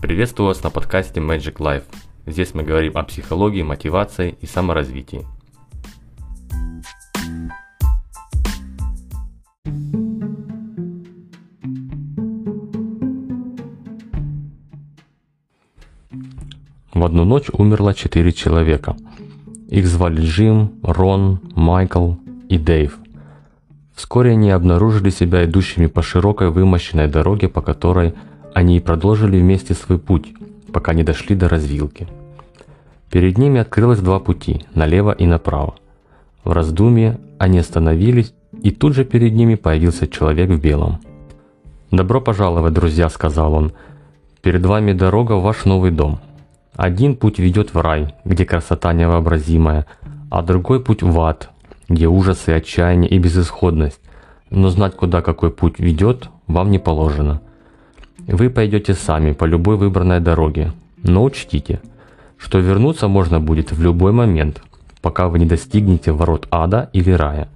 Приветствую вас на подкасте Magic Life. Здесь мы говорим о психологии, мотивации и саморазвитии. В одну ночь умерло четыре человека. Их звали Джим, Рон, Майкл и Дэйв. Вскоре они обнаружили себя идущими по широкой вымощенной дороге, по которой они продолжили вместе свой путь, пока не дошли до развилки. Перед ними открылось два пути, налево и направо. В раздумье они остановились, и тут же перед ними появился человек в белом. «Добро пожаловать, друзья», — сказал он. «Перед вами дорога в ваш новый дом. Один путь ведет в рай, где красота невообразимая, а другой путь в ад, где ужасы, отчаяние и безысходность. Но знать, куда какой путь ведет, вам не положено. Вы пойдете сами по любой выбранной дороге, но учтите, что вернуться можно будет в любой момент, пока вы не достигнете ворот ада или рая.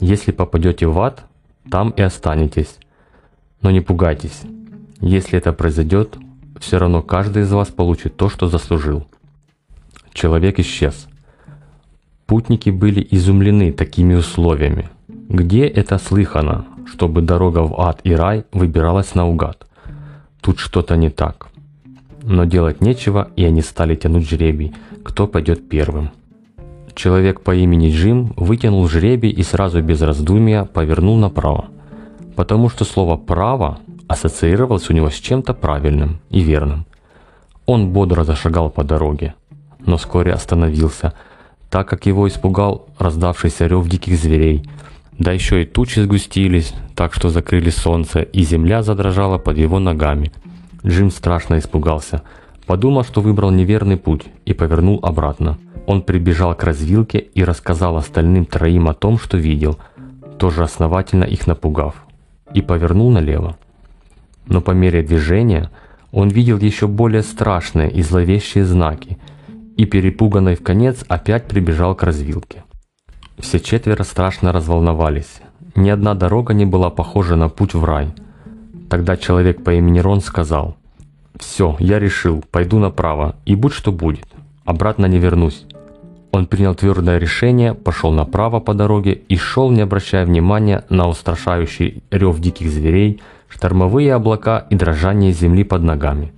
Если попадете в ад, там и останетесь. Но не пугайтесь. Если это произойдет, все равно каждый из вас получит то, что заслужил. Человек исчез. Путники были изумлены такими условиями. Где это слыхано, чтобы дорога в ад и рай выбиралась наугад? Тут что-то не так. Но делать нечего, и они стали тянуть жребий, кто пойдет первым. Человек по имени Джим вытянул жребий и сразу без раздумия повернул направо. Потому что слово «право» ассоциировалось у него с чем-то правильным и верным. Он бодро зашагал по дороге, но вскоре остановился, так как его испугал раздавшийся рев диких зверей, да еще и тучи сгустились, так что закрыли солнце, и земля задрожала под его ногами. Джим страшно испугался, подумал, что выбрал неверный путь и повернул обратно. Он прибежал к развилке и рассказал остальным троим о том, что видел, тоже основательно их напугав, и повернул налево. Но по мере движения он видел еще более страшные и зловещие знаки, и перепуганный в конец опять прибежал к развилке. Все четверо страшно разволновались. Ни одна дорога не была похожа на путь в рай. Тогда человек по имени Рон сказал, «Все, я решил, пойду направо, и будь что будет, обратно не вернусь». Он принял твердое решение, пошел направо по дороге и шел, не обращая внимания на устрашающий рев диких зверей, штормовые облака и дрожание земли под ногами.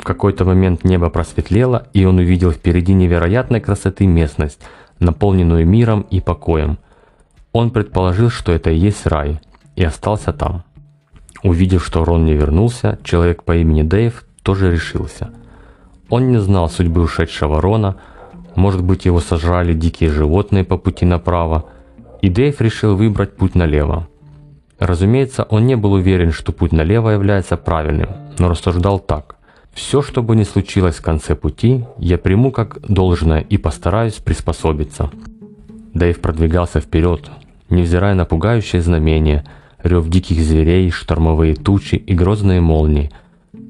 В какой-то момент небо просветлело, и он увидел впереди невероятной красоты местность, наполненную миром и покоем. Он предположил, что это и есть рай, и остался там. Увидев, что Рон не вернулся, человек по имени Дэйв тоже решился. Он не знал судьбы ушедшего Рона, может быть его сожрали дикие животные по пути направо, и Дэйв решил выбрать путь налево. Разумеется, он не был уверен, что путь налево является правильным, но рассуждал так. Все, что бы ни случилось в конце пути, я приму как должное и постараюсь приспособиться. Дэйв продвигался вперед, невзирая на пугающие знамения, рев диких зверей, штормовые тучи и грозные молнии.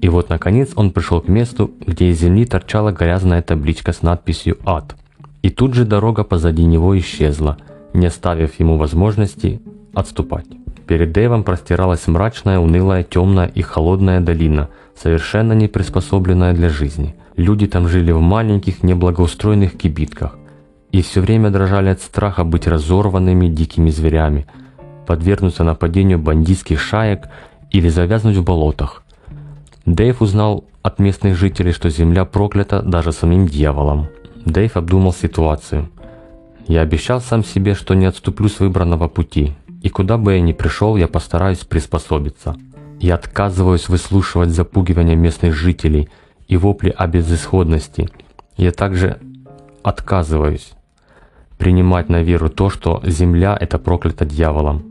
И вот, наконец, он пришел к месту, где из земли торчала грязная табличка с надписью «Ад». И тут же дорога позади него исчезла, не оставив ему возможности отступать. Перед Дэйвом простиралась мрачная, унылая, темная и холодная долина, совершенно не приспособленная для жизни. Люди там жили в маленьких, неблагоустроенных кибитках и все время дрожали от страха быть разорванными дикими зверями, подвергнуться нападению бандитских шаек или завязнуть в болотах. Дэйв узнал от местных жителей, что земля проклята даже самим дьяволом. Дэйв обдумал ситуацию. «Я обещал сам себе, что не отступлю с выбранного пути, и куда бы я ни пришел, я постараюсь приспособиться. Я отказываюсь выслушивать запугивания местных жителей и вопли о безысходности. Я также отказываюсь принимать на веру то, что земля – это проклята дьяволом.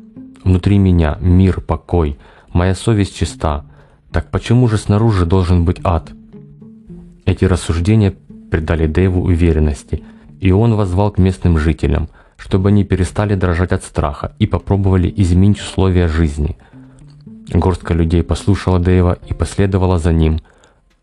Внутри меня мир, покой, моя совесть чиста. Так почему же снаружи должен быть ад? Эти рассуждения придали Дэйву уверенности, и он возвал к местным жителям – чтобы они перестали дрожать от страха и попробовали изменить условия жизни. Горстка людей послушала Дэйва и последовала за ним,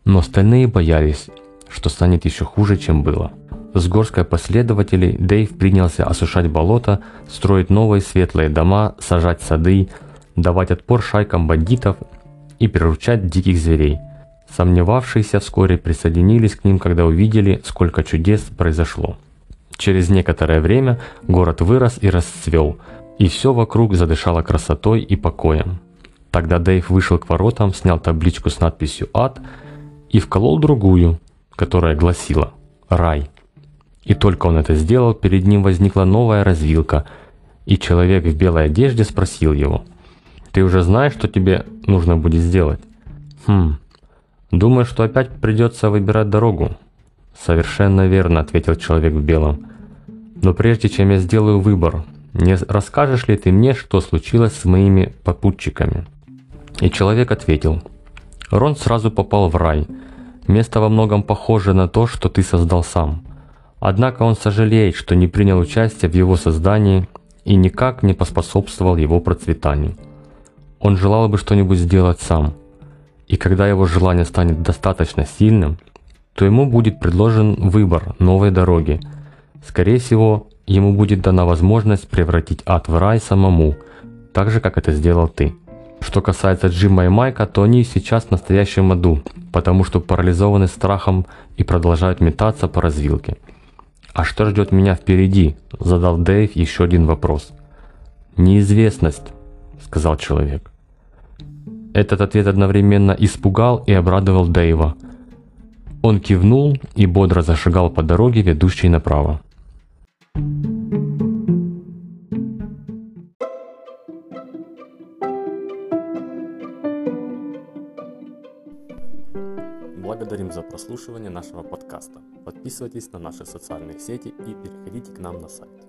но остальные боялись, что станет еще хуже, чем было. С горской последователей Дэйв принялся осушать болото, строить новые светлые дома, сажать сады, давать отпор шайкам бандитов и приручать диких зверей. Сомневавшиеся вскоре присоединились к ним, когда увидели, сколько чудес произошло. Через некоторое время город вырос и расцвел, и все вокруг задышало красотой и покоем. Тогда Дэйв вышел к воротам, снял табличку с надписью «Ад» и вколол другую, которая гласила «Рай». И только он это сделал, перед ним возникла новая развилка, и человек в белой одежде спросил его, «Ты уже знаешь, что тебе нужно будет сделать?» «Хм, думаю, что опять придется выбирать дорогу». «Совершенно верно», — ответил человек в белом. «Но прежде чем я сделаю выбор, не расскажешь ли ты мне, что случилось с моими попутчиками?» И человек ответил, «Рон сразу попал в рай. Место во многом похоже на то, что ты создал сам. Однако он сожалеет, что не принял участие в его создании и никак не поспособствовал его процветанию. Он желал бы что-нибудь сделать сам. И когда его желание станет достаточно сильным, то ему будет предложен выбор новой дороги. Скорее всего, ему будет дана возможность превратить ад в рай самому, так же, как это сделал ты. Что касается Джима и Майка, то они сейчас в настоящем аду, потому что парализованы страхом и продолжают метаться по развилке. «А что ждет меня впереди?» – задал Дэйв еще один вопрос. «Неизвестность», – сказал человек. Этот ответ одновременно испугал и обрадовал Дэйва. Он кивнул и бодро зашагал по дороге, ведущей направо. Благодарим за прослушивание нашего подкаста. Подписывайтесь на наши социальные сети и переходите к нам на сайт.